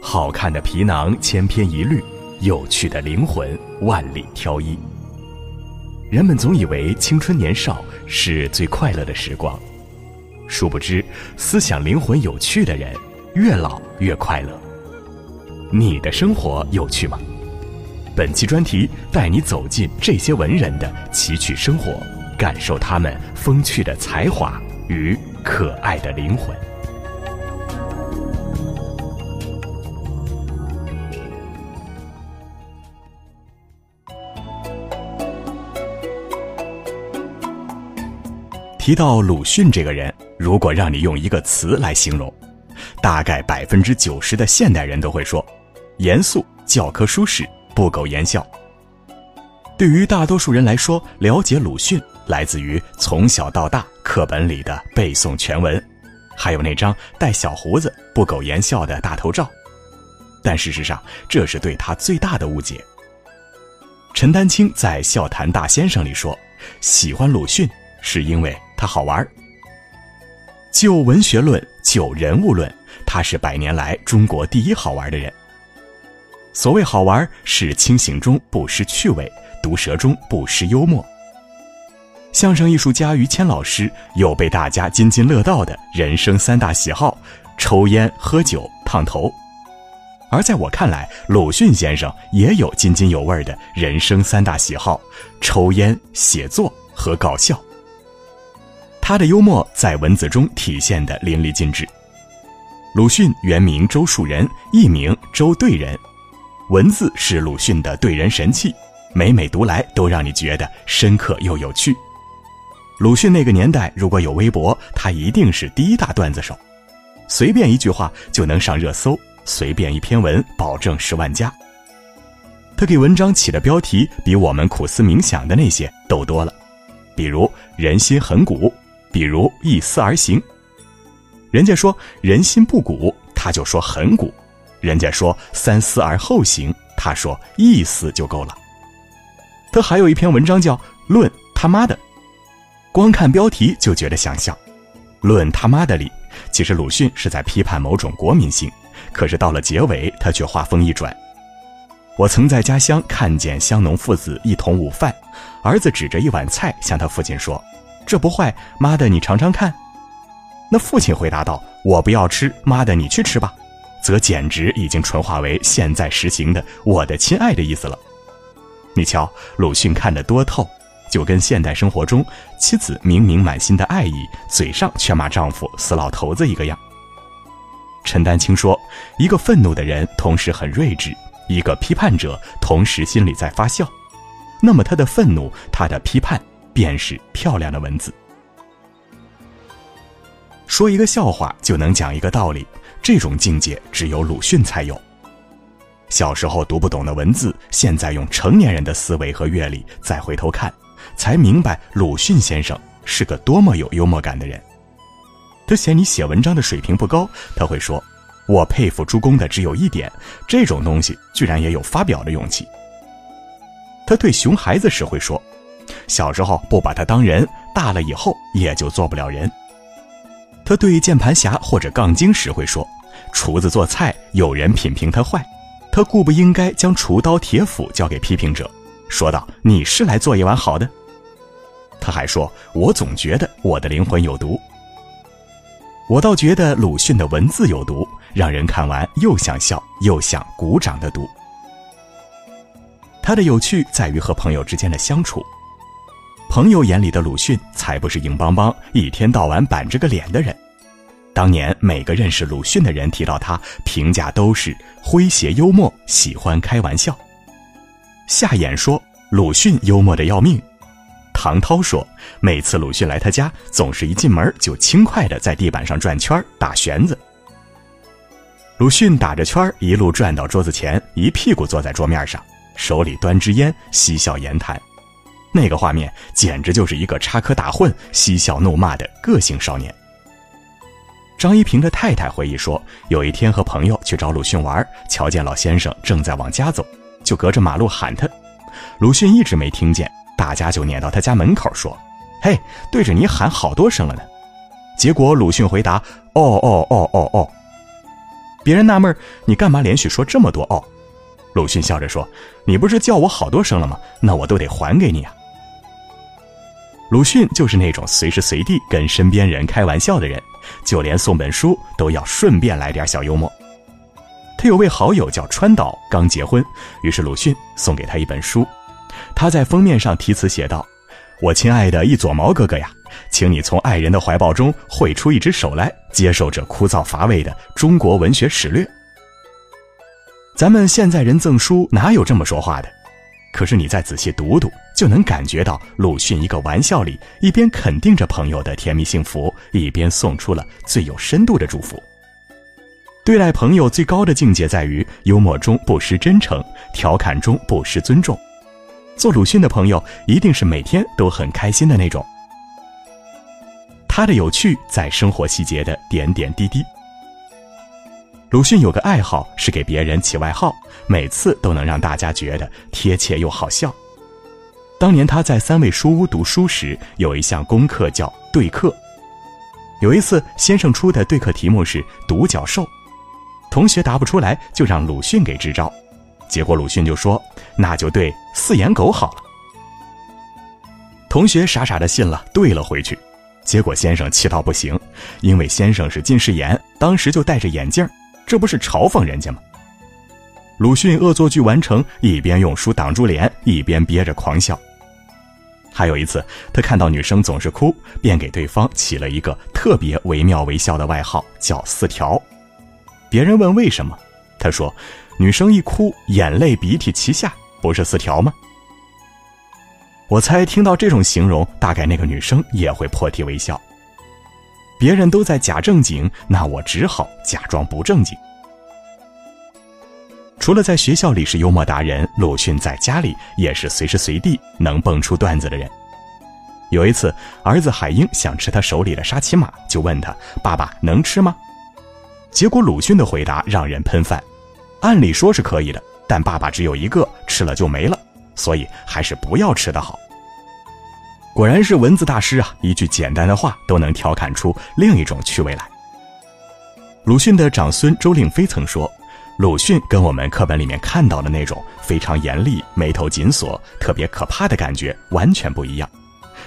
好看的皮囊千篇一律，有趣的灵魂万里挑一。人们总以为青春年少是最快乐的时光，殊不知，思想灵魂有趣的人，越老越快乐。你的生活有趣吗？本期专题带你走进这些文人的奇趣生活，感受他们风趣的才华与可爱的灵魂。提到鲁迅这个人，如果让你用一个词来形容，大概百分之九十的现代人都会说：严肃、教科书式、不苟言笑。对于大多数人来说，了解鲁迅来自于从小到大课本里的背诵全文，还有那张带小胡子、不苟言笑的大头照。但事实上，这是对他最大的误解。陈丹青在《笑谈大先生》里说：“喜欢鲁迅是因为。”他好玩就文学论，就人物论，他是百年来中国第一好玩的人。所谓好玩，是清醒中不失趣味，毒舌中不失幽默。相声艺术家于谦老师有被大家津津乐道的人生三大喜好：抽烟、喝酒、烫头。而在我看来，鲁迅先生也有津津有味的人生三大喜好：抽烟、写作和搞笑。他的幽默在文字中体现的淋漓尽致。鲁迅原名周树人，艺名周对人，文字是鲁迅的对人神器，每每读来都让你觉得深刻又有趣。鲁迅那个年代如果有微博，他一定是第一大段子手，随便一句话就能上热搜，随便一篇文保证十万加。他给文章起的标题比我们苦思冥想的那些逗多了，比如“人心很古”。比如一思而行，人家说人心不古，他就说很古；人家说三思而后行，他说一思就够了。他还有一篇文章叫《论他妈的》，光看标题就觉得想笑。《论他妈的》里，其实鲁迅是在批判某种国民性，可是到了结尾，他却话锋一转。我曾在家乡看见乡农父子一同午饭，儿子指着一碗菜向他父亲说。这不坏，妈的，你尝尝看。那父亲回答道：“我不要吃，妈的，你去吃吧。”则简直已经纯化为现在实行的“我的亲爱的”意思了。你瞧，鲁迅看得多透，就跟现代生活中妻子明明满心的爱意，嘴上却骂丈夫死老头子一个样。陈丹青说：“一个愤怒的人，同时很睿智；一个批判者，同时心里在发笑。那么他的愤怒，他的批判。”便是漂亮的文字。说一个笑话就能讲一个道理，这种境界只有鲁迅才有。小时候读不懂的文字，现在用成年人的思维和阅历再回头看，才明白鲁迅先生是个多么有幽默感的人。他嫌你写文章的水平不高，他会说：“我佩服朱公的只有一点，这种东西居然也有发表的勇气。”他对熊孩子时会说。小时候不把他当人，大了以后也就做不了人。他对键盘侠或者杠精时会说：“厨子做菜，有人品评他坏，他固不应该将厨刀铁斧交给批评者。”说道：“你是来做一碗好的。”他还说：“我总觉得我的灵魂有毒。”我倒觉得鲁迅的文字有毒，让人看完又想笑又想鼓掌的毒。他的有趣在于和朋友之间的相处。朋友眼里的鲁迅才不是硬邦邦、一天到晚板着个脸的人。当年每个认识鲁迅的人提到他，评价都是诙谐幽默，喜欢开玩笑。夏衍说鲁迅幽默的要命。唐涛说每次鲁迅来他家，总是一进门就轻快地在地板上转圈打旋子。鲁迅打着圈一路转到桌子前，一屁股坐在桌面上，手里端支烟，嬉笑言谈。那个画面简直就是一个插科打诨、嬉笑怒骂的个性少年。张一平的太太回忆说，有一天和朋友去找鲁迅玩，瞧见老先生正在往家走，就隔着马路喊他，鲁迅一直没听见，大家就撵到他家门口说：“嘿，对着你喊好多声了呢。”结果鲁迅回答：“哦哦哦哦哦。”别人纳闷你干嘛连续说这么多哦？”鲁迅笑着说：“你不是叫我好多声了吗？那我都得还给你啊。”鲁迅就是那种随时随地跟身边人开玩笑的人，就连送本书都要顺便来点小幽默。他有位好友叫川岛，刚结婚，于是鲁迅送给他一本书。他在封面上题词写道：“我亲爱的一撮毛哥哥呀，请你从爱人的怀抱中绘出一只手来，接受这枯燥乏味的中国文学史略。”咱们现在人赠书哪有这么说话的？可是你再仔细读读，就能感觉到鲁迅一个玩笑里，一边肯定着朋友的甜蜜幸福，一边送出了最有深度的祝福。对待朋友最高的境界在于幽默中不失真诚，调侃中不失尊重。做鲁迅的朋友，一定是每天都很开心的那种。他的有趣在生活细节的点点滴滴。鲁迅有个爱好是给别人起外号，每次都能让大家觉得贴切又好笑。当年他在三味书屋读书时，有一项功课叫对课。有一次，先生出的对课题目是独角兽。同学答不出来，就让鲁迅给支招，结果鲁迅就说：“那就对四眼狗好了。”同学傻傻的信了，对了回去，结果先生气到不行，因为先生是近视眼，当时就戴着眼镜，这不是嘲讽人家吗？鲁迅恶作剧完成，一边用书挡住脸，一边憋着狂笑。还有一次，他看到女生总是哭，便给对方起了一个特别惟妙惟肖的外号，叫“四条”。别人问为什么，他说：“女生一哭，眼泪鼻涕齐下，不是四条吗？”我猜听到这种形容，大概那个女生也会破涕为笑。别人都在假正经，那我只好假装不正经。除了在学校里是幽默达人，鲁迅在家里也是随时随地能蹦出段子的人。有一次，儿子海英想吃他手里的沙琪玛，就问他：“爸爸能吃吗？”结果鲁迅的回答让人喷饭，按理说是可以的，但爸爸只有一个，吃了就没了，所以还是不要吃的好。果然是文字大师啊，一句简单的话都能调侃出另一种趣味来。鲁迅的长孙周令飞曾说，鲁迅跟我们课本里面看到的那种非常严厉、眉头紧锁、特别可怕的感觉完全不一样，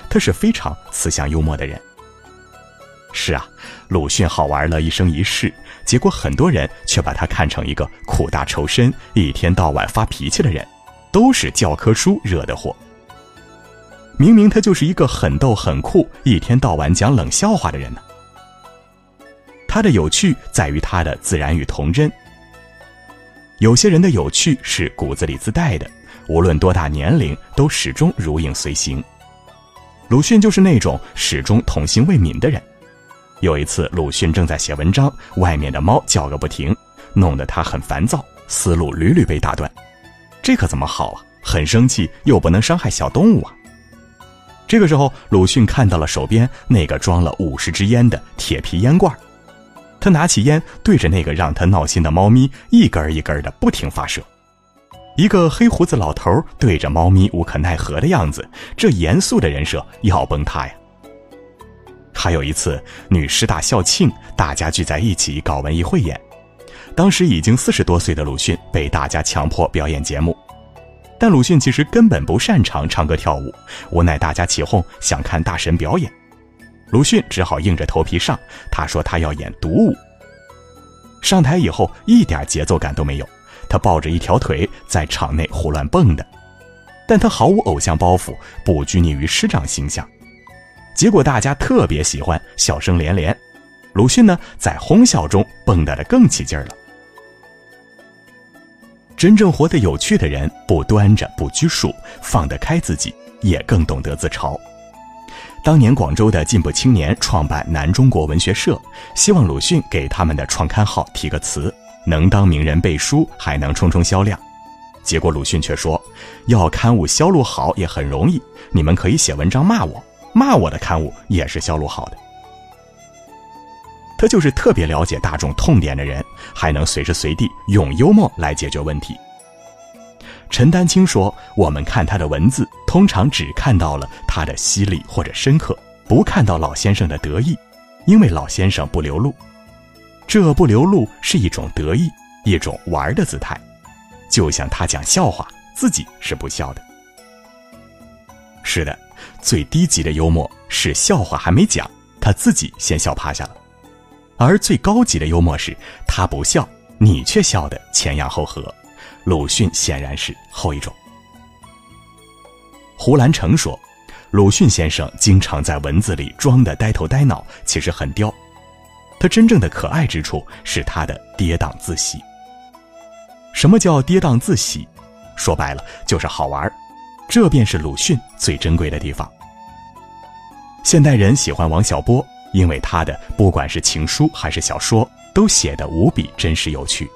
他是非常慈祥幽默的人。是啊，鲁迅好玩了一生一世，结果很多人却把他看成一个苦大仇深、一天到晚发脾气的人，都是教科书惹的祸。明明他就是一个很逗很酷、一天到晚讲冷笑话的人呢。他的有趣在于他的自然与童真。有些人的有趣是骨子里自带的，无论多大年龄都始终如影随形。鲁迅就是那种始终童心未泯的人。有一次，鲁迅正在写文章，外面的猫叫个不停，弄得他很烦躁，思路屡屡被打断。这可怎么好啊？很生气，又不能伤害小动物啊。这个时候，鲁迅看到了手边那个装了五十支烟的铁皮烟罐，他拿起烟，对着那个让他闹心的猫咪一根一根的不停发射。一个黑胡子老头对着猫咪无可奈何的样子，这严肃的人设要崩塌呀！还有一次，女师大校庆，大家聚在一起搞文艺汇演。当时已经四十多岁的鲁迅被大家强迫表演节目，但鲁迅其实根本不擅长唱歌跳舞，无奈大家起哄想看大神表演，鲁迅只好硬着头皮上。他说他要演独舞。上台以后一点节奏感都没有，他抱着一条腿在场内胡乱蹦的，但他毫无偶像包袱，不拘泥于师长形象。结果大家特别喜欢，笑声连连。鲁迅呢，在哄笑中蹦跶的更起劲了。真正活得有趣的人，不端着，不拘束，放得开自己，也更懂得自嘲。当年广州的进步青年创办南中国文学社，希望鲁迅给他们的创刊号题个词，能当名人背书，还能冲冲销量。结果鲁迅却说：“要刊物销路好也很容易，你们可以写文章骂我。”骂我的刊物也是销路好的，他就是特别了解大众痛点的人，还能随时随地用幽默来解决问题。陈丹青说：“我们看他的文字，通常只看到了他的犀利或者深刻，不看到老先生的得意，因为老先生不流露。这不流露是一种得意，一种玩的姿态，就像他讲笑话，自己是不笑的。是的，最低级的幽默是笑话还没讲，他自己先笑趴下了；而最高级的幽默是他不笑，你却笑得前仰后合。鲁迅显然是后一种。胡兰成说，鲁迅先生经常在文字里装的呆头呆脑，其实很刁。他真正的可爱之处是他的跌宕自喜。什么叫跌宕自喜？说白了就是好玩这便是鲁迅最珍贵的地方。现代人喜欢王小波，因为他的不管是情书还是小说，都写得无比真实有趣。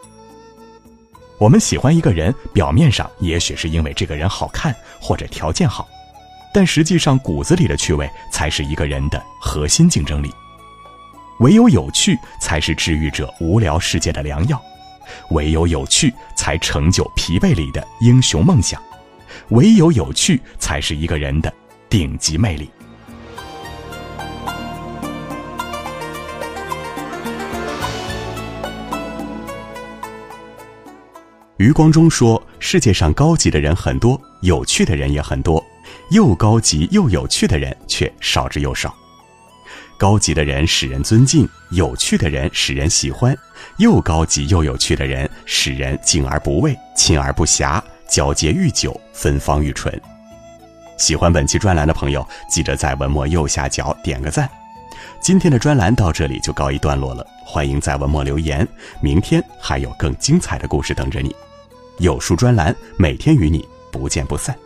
我们喜欢一个人，表面上也许是因为这个人好看或者条件好，但实际上骨子里的趣味才是一个人的核心竞争力。唯有有趣，才是治愈者无聊世界的良药；唯有有趣，才成就疲惫里的英雄梦想；唯有有趣，才是一个人的顶级魅力。余光中说：“世界上高级的人很多，有趣的人也很多，又高级又有趣的人却少之又少。”高级的人使人尊敬，有趣的人使人喜欢，又高级又有趣的人使人敬而不畏，亲而不暇，皎洁愈久，芬芳愈醇。喜欢本期专栏的朋友，记得在文末右下角点个赞。今天的专栏到这里就告一段落了，欢迎在文末留言，明天还有更精彩的故事等着你。有书专栏，每天与你不见不散。